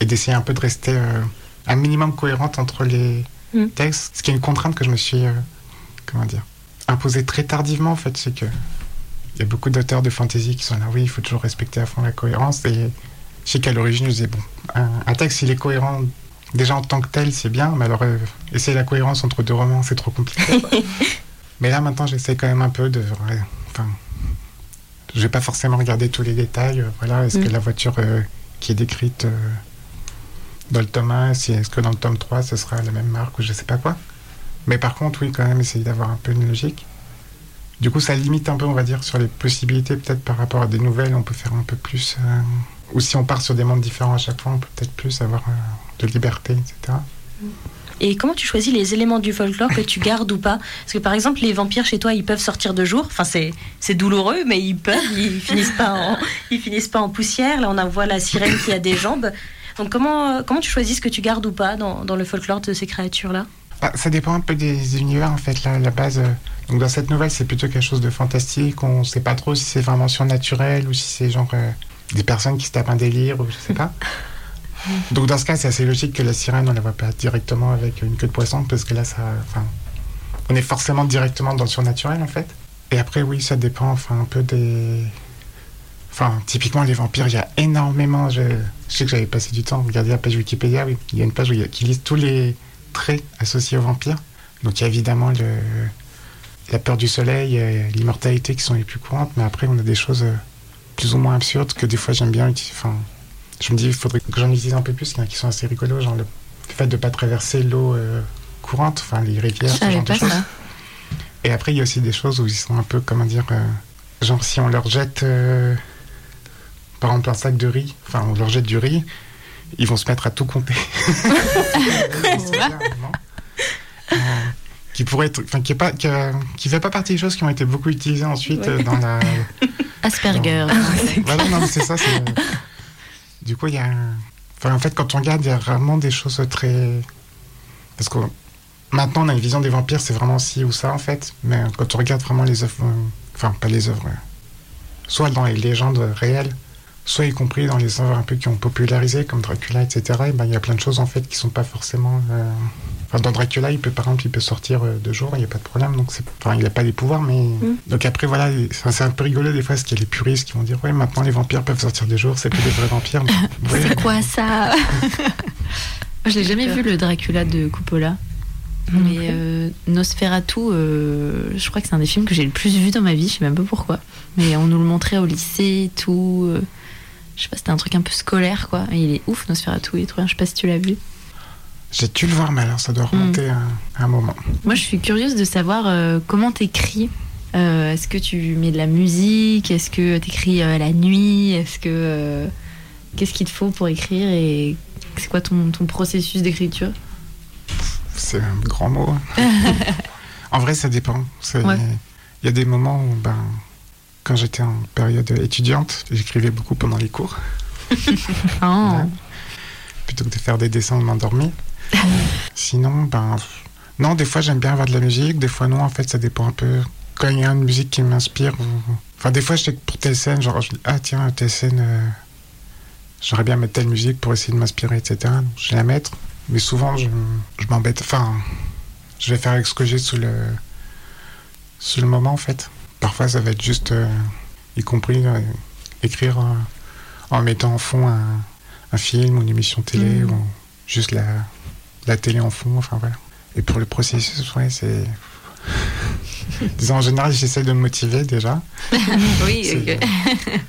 Et d'essayer un peu de rester euh, un minimum cohérente entre les Mm. textes. Ce qui est une contrainte que je me suis, euh, comment dire, imposée très tardivement, en fait. C'est que il y a beaucoup d'auteurs de fantasy qui sont là, oui, il faut toujours respecter à fond la cohérence. Et je sais qu'à l'origine, je disais, bon, un, un texte, il est cohérent déjà en tant que tel, c'est bien, mais alors euh, essayer la cohérence entre deux romans, c'est trop compliqué. *laughs* mais là, maintenant, j'essaie quand même un peu de. ouais, enfin, je vais pas forcément regarder tous les détails. euh, voilà, est-ce Mm. que la voiture euh, qui est décrite dans le tome 1, si, est-ce que dans le tome 3, ce sera la même marque ou je sais pas quoi. Mais par contre, oui, quand même, essayer d'avoir un peu une logique. Du coup, ça limite un peu, on va dire, sur les possibilités, peut-être par rapport à des nouvelles, on peut faire un peu plus. Ou si on part sur des mondes différents à chaque fois, on peut peut-être plus avoir de liberté, etc. Et comment tu choisis les éléments du folklore que tu gardes ou pas? Parce que par exemple, les vampires chez toi, ils peuvent sortir de jour. Enfin, c'est, c'est douloureux, mais ils peuvent. Ils *laughs* finissent pas en, ils finissent pas en poussière. Là, on a voit la sirène qui a des jambes. Donc comment, comment tu choisis ce que tu gardes ou pas dans, dans le folklore de ces créatures-là? Ah, ça dépend un peu des univers, en fait, là, la base. euh, Donc, dans cette nouvelle, c'est plutôt quelque chose de fantastique. On sait pas trop si c'est vraiment surnaturel ou si c'est genre euh, des personnes qui se tapent un délire ou je sais pas. *laughs* Donc, dans ce cas, c'est assez logique que la sirène, on la voit pas directement avec une queue de poisson parce que là, ça. Enfin, on est forcément directement dans le surnaturel, en fait. Et après, oui, ça dépend, enfin, un peu des. Enfin, typiquement, les vampires, il y a énormément. Je, sais que j'avais passé du temps à regarder la page Wikipédia, oui. Il y a une page où il qui liste tous les traits associés aux vampires. Donc il y a évidemment la peur du soleil, euh, l'immortalité qui sont les plus courantes, mais après on a des choses euh, plus ou moins absurdes que des fois j'aime bien utiliser. Enfin, je me dis il faudrait que j'en utilise un peu plus, il y en a qui sont assez rigolos, genre le fait de ne pas traverser l'eau euh, courante, enfin les rivières, ce genre de choses. Et après il y a aussi des choses où ils sont un peu, comment dire, euh, genre si on leur jette euh, par exemple un sac de riz, enfin on leur jette du riz, ils vont se mettre à tout compter. *laughs* Qui pourrait être, enfin qui est pas, qui, fait pas partie des choses qui ont été beaucoup utilisées ensuite Ouais. euh, dans la. *laughs* Asperger. Voilà, *laughs* non, c'est ça. Du coup, il y a. Enfin, en fait, quand on regarde, il y a vraiment des choses très. Parce que maintenant, on a une vision des vampires, c'est vraiment ci ou ça, en fait. Mais quand on regarde vraiment les œuvres. Enfin, pas les œuvres. euh, Soit dans les légendes réelles, soit y compris dans les œuvres un peu qui ont popularisé, comme Dracula, etc. Et ben, il y a plein de choses, en fait, qui sont pas forcément. euh, Enfin, dans Dracula, il peut, par exemple, il peut sortir euh, de jour, il n'y a pas de problème. Donc, c'est... Enfin, il n'a pas les pouvoirs, mais. Donc, après, voilà, c'est un peu rigolo des fois, parce qu'il y a les puristes qui vont dire Ouais, maintenant les vampires peuvent sortir de jour, c'est plus des vrais vampires. *laughs* Ouais, C'est quoi ça *laughs* Je l'ai jamais vu le Dracula de Coppola. Mais euh, Nosferatu, euh, je crois que c'est un des films que j'ai le plus vu dans ma vie, je sais même pas pourquoi. Mais on nous le montrait au lycée et tout. euh, je sais pas, c'était un truc un peu scolaire quoi. Et il est ouf Nosferatu, il est trop bien. Je sais pas si tu l'as vu. J'ai dû le voir, mais alors ça doit remonter à, un moment. Moi je suis curieuse de savoir euh, comment t'écris. Euh, Est-ce que tu mets de la musique? Est-ce que t'écris euh, la nuit? Est-ce que. euh, Qu'est-ce qu'il te faut pour écrire Et c'est quoi ton, ton processus d'écriture? C'est un grand mot. hein. *laughs* en vrai, ça dépend. Il Ouais. y a des moments où, ben, quand j'étais en période étudiante, j'écrivais beaucoup pendant les cours, *laughs* Ah. plutôt que de faire des dessins de m'endormir. *laughs* Sinon, ben, non, des fois j'aime bien avoir de la musique, des fois non, en fait, ça dépend un peu. Quand il y a une musique qui m'inspire, ou- enfin, des fois, je sais que pour telle scène, genre, je dis, ah tiens, telle scène, euh, j'aurais bien mettre telle musique pour essayer de m'inspirer, etc. Donc, je vais la mettre, mais souvent, je, je m'embête. Enfin, je vais faire avec ce que j'ai sous le, sous le moment, en fait. Parfois, ça va être juste, euh, y compris euh, écrire en mettant en fond un, un film ou une émission télé Mhm. ou juste la, la télé en fond, enfin voilà. Et pour le processus, ouais, c'est. *laughs* Disons, en général, j'essaie de me motiver déjà. *laughs* Oui, C'est- ok. *laughs*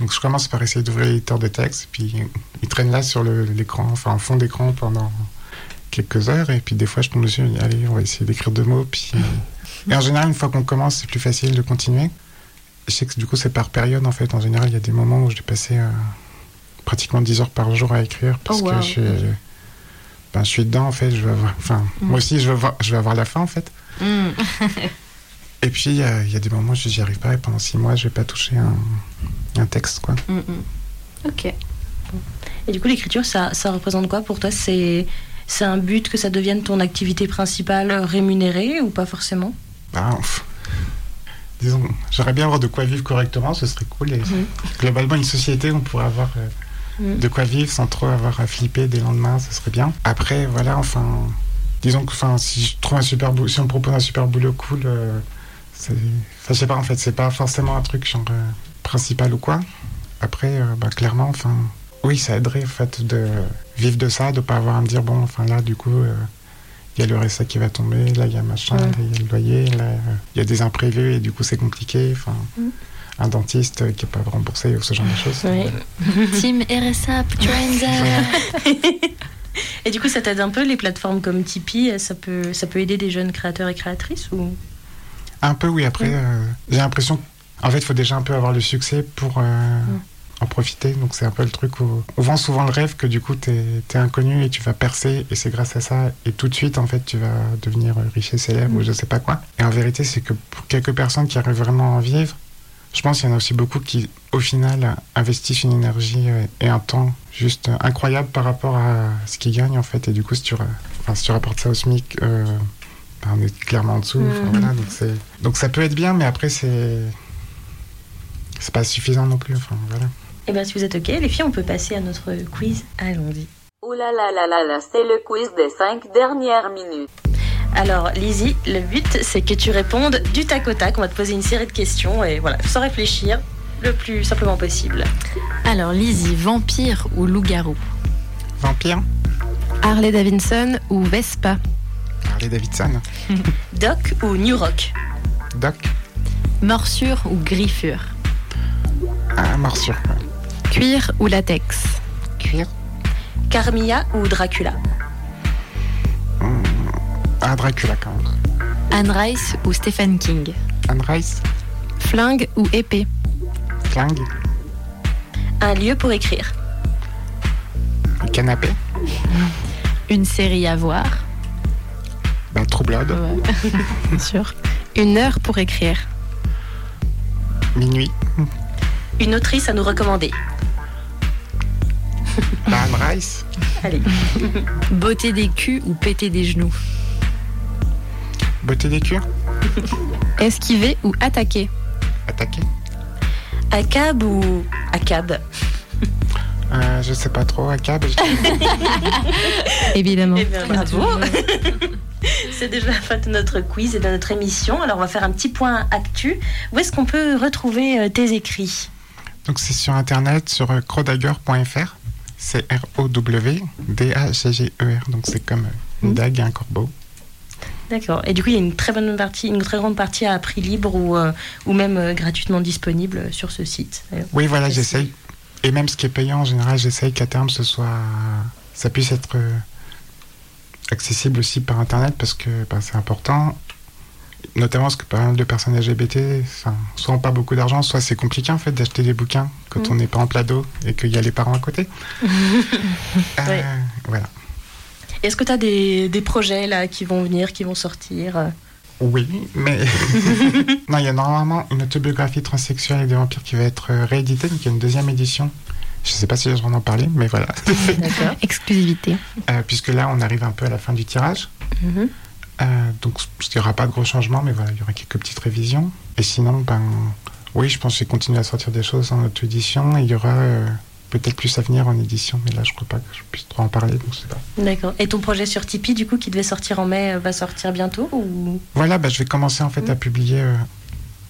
Donc je commence par essayer d'ouvrir l'éditeur de texte, puis il traîne là sur l'écran, enfin en fond d'écran pendant quelques heures, et puis des fois je tombe dessus, je dis, allez, on va essayer d'écrire deux mots, puis... Et en général, une fois qu'on commence, c'est plus facile de continuer. Je sais que du coup, c'est par période, en fait. En général, il y a des moments où j'ai passé euh, pratiquement 10 heures par jour à écrire, parce Oh, wow. que je suis, ben, je suis dedans, en fait. Je veux avoir... Enfin, moi aussi, je veux, avoir, je veux avoir la fin, en fait. Mm. Et puis, il y, a- il y a des moments où je j'y arrive pas, et pendant 6 mois, je vais pas toucher un, un texte, quoi. Mm, mm. Ok. Et du coup, l'écriture, ça, ça représente quoi pour toi? C'est c'est un but que ça devienne ton activité principale rémunérée ou pas forcément? Ben, disons, j'aimerais bien avoir de quoi vivre correctement, ce serait cool. Et. Globalement, une société, on pourrait avoir de quoi vivre sans trop avoir à flipper des lendemains, ce serait bien. Après, voilà, enfin, disons que enfin, si je trouve un super si on me propose un super boulot cool, euh, c'est- enfin, je sais pas, en fait, c'est pas forcément un truc genre euh, principal ou quoi. Après, euh, bah, clairement, enfin, oui, ça aiderait en fait de vivre de ça, de pas avoir à me dire, bon, enfin là, du coup. euh, il y a le RSA qui va tomber, là il y a machin, Ouais. là il y a le loyer, là il y a des imprévus et du coup c'est compliqué. Enfin, Mhm. Un dentiste euh, qui n'est pas remboursé ou ce genre de choses. Oui. *laughs* Team RSA. *laughs* Et du coup, ça t'aide un peu les plateformes comme Tipeee Ça peut, ça peut aider des jeunes créateurs et créatrices ou? Un peu, oui. Après, Mm. euh, j'ai l'impression. En fait, il faut déjà un peu avoir le succès pour euh, Mm. en profiter. Donc, c'est un peu le truc où on vend souvent le rêve que du coup, tu es, inconnu et tu vas percer. Et c'est grâce à ça. Et tout de suite, en fait, tu vas devenir euh, riche et célèbre Mm. ou je sais pas quoi. Et en vérité, c'est que pour quelques personnes qui arrivent vraiment à en vivre, je pense qu'il y en a aussi beaucoup qui, au final, investissent une énergie et un temps juste incroyable par rapport à ce qu'ils gagnent, en fait. Et du coup, si tu, ra- enfin, si tu rapportes ça au SMIC, euh, ben, on est clairement en dessous. Enfin, voilà, donc, ça peut être bien, mais après, c'est. C'est pas suffisant non plus. Enfin, voilà. Eh bien, si vous êtes OK, les filles, on peut passer à notre quiz. Allons-y. Ouh là là là là là, c'est le quiz des 5 dernières minutes. Alors, Lizzie, le but, c'est que tu répondes du tac au tac. On va te poser une série de questions et voilà, sans réfléchir, le plus simplement possible. Alors, Lizzie, vampire ou loup-garou? Vampire. Harley Davidson ou Vespa? Harley Davidson. *laughs* Doc ou New Rock? Doc. Morsure ou griffure? Ah, morsure. Cuir ou latex? Cuir. Carmilla ou Dracula? Ah, Dracula quand même. Anne Rice ou Stephen King? Anne Rice. Flingue ou épée? Flingue. Un lieu pour écrire. Canapé. *laughs* Une série à voir. Bah, True Blood. Bien *laughs* sûr. Une heure pour écrire. Minuit. Une autrice à nous recommander. Bah, Anne Rice. Allez, *laughs* Beauté des culs ou péter des genoux? Beauté des cuirs Esquiver ou attaquer? Attaquer Acab ou Acab? Euh, Je sais pas trop. Acab je- *laughs* Évidemment. Eh bien, bravo *laughs* C'est déjà la fin de notre quiz et de notre émission. Alors, on va faire un petit point actu. Où est-ce qu'on peut retrouver euh, tes écrits? Donc c'est sur internet, sur euh, crowdagger.fr. C'est R-O-W-D-A-G-G-E-R. Donc c'est comme euh, une Mhm. dague et un corbeau. D'accord. Et du coup, il y a une très bonne partie, une très grande partie à prix libre ou, euh, ou même euh, gratuitement disponible sur ce site. Oui, voilà, j'essaye. Et même ce qui est payant, en général, j'essaye qu'à terme, ce soit, ça puisse être euh, accessible aussi par Internet parce que ben, c'est important. Notamment parce que pas mal de personnes LGBT, soit ont pas beaucoup d'argent, soit c'est compliqué en fait d'acheter des bouquins quand Mm. on n'est pas en plat d'eau et qu'il y a les parents à côté. *laughs* Euh. Voilà. Est-ce que tu as des, des projets là qui vont venir, qui vont sortir euh? Oui, mais *laughs* non, il y a normalement une autobiographie transsexuelle et des vampires qui va être euh, rééditée, donc il y a une deuxième édition. Je sais pas si je vais en parler, mais voilà. D'accord. *laughs* Exclusivité. Euh, puisque là, on arrive un peu à la fin du tirage. Mhm. Euh, donc, il n'y aura pas de gros changements, mais voilà, il y aura quelques petites révisions. Et sinon, ben, oui, je pense que je vais continuer à sortir des choses en auto-édition. Il y aura euh, peut-être plus à venir en édition, mais là, je crois pas que je puisse trop en parler. Donc, c'est pas. D'accord. Et ton projet sur Tipeee, du coup, qui devait sortir en mai, euh, va sortir bientôt ou... Voilà, ben, je vais commencer en fait à publier euh,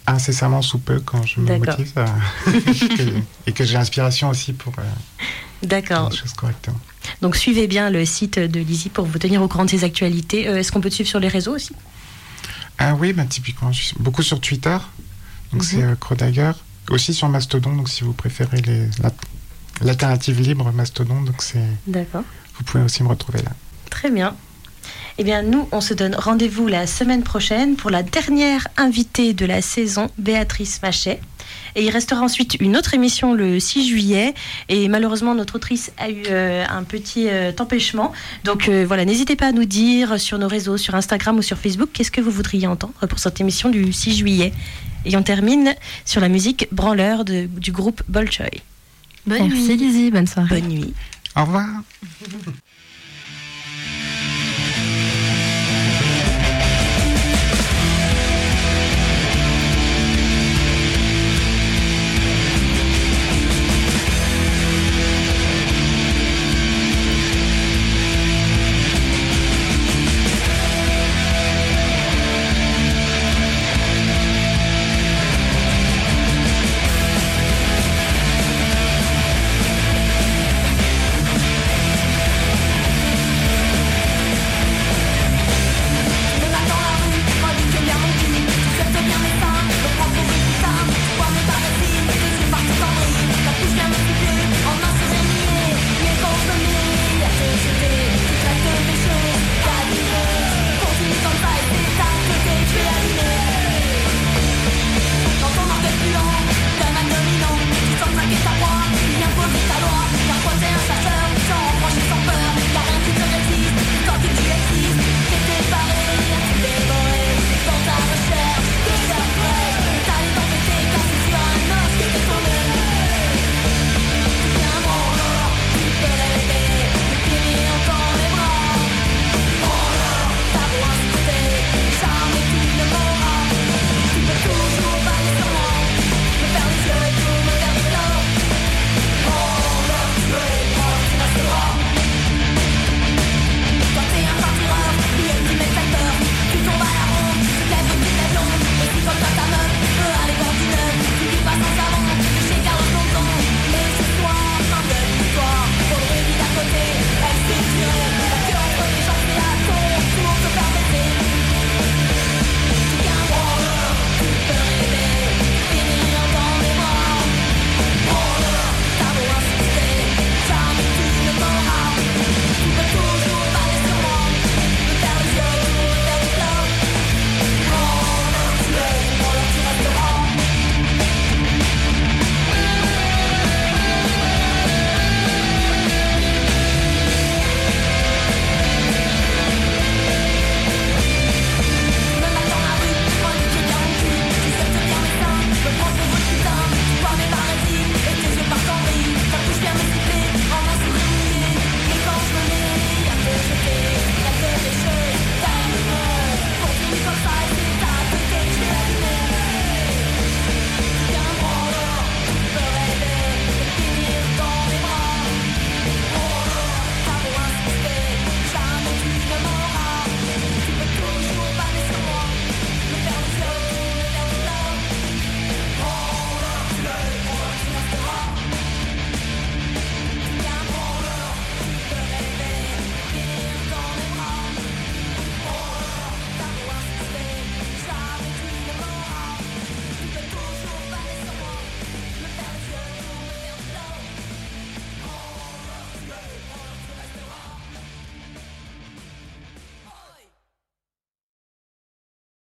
incessamment sous peu quand je me motive *laughs* à- que- et que j'ai l'inspiration aussi pour euh, faire D'accord. les choses correctement. Donc suivez bien le site de Lizzie pour vous tenir au courant de ses actualités. Euh, Est-ce qu'on peut te suivre sur les réseaux aussi? Ah oui, ben, typiquement, je suis beaucoup sur Twitter. Donc, Mhm. c'est euh. Aussi sur Mastodon, donc si vous préférez les, la- l'alternative libre Mastodon, donc c'est, D'accord. vous pouvez aussi me retrouver là. Très bien. Eh bien, nous, on se donne rendez-vous la semaine prochaine pour la dernière invitée de la saison, Béatrice Machet. Et il restera ensuite une autre émission le 6 juillet. Et malheureusement, notre autrice a eu euh, un petit euh, empêchement. Donc euh, voilà, n'hésitez pas à nous dire sur nos réseaux, sur Instagram ou sur Facebook, qu'est-ce que vous voudriez entendre pour cette émission du 6 juillet. Et on termine sur la musique Branleur de- du groupe Bolchoy. Bonne Merci nuit. Lizzie, bonne soirée. Bonne nuit. Au revoir.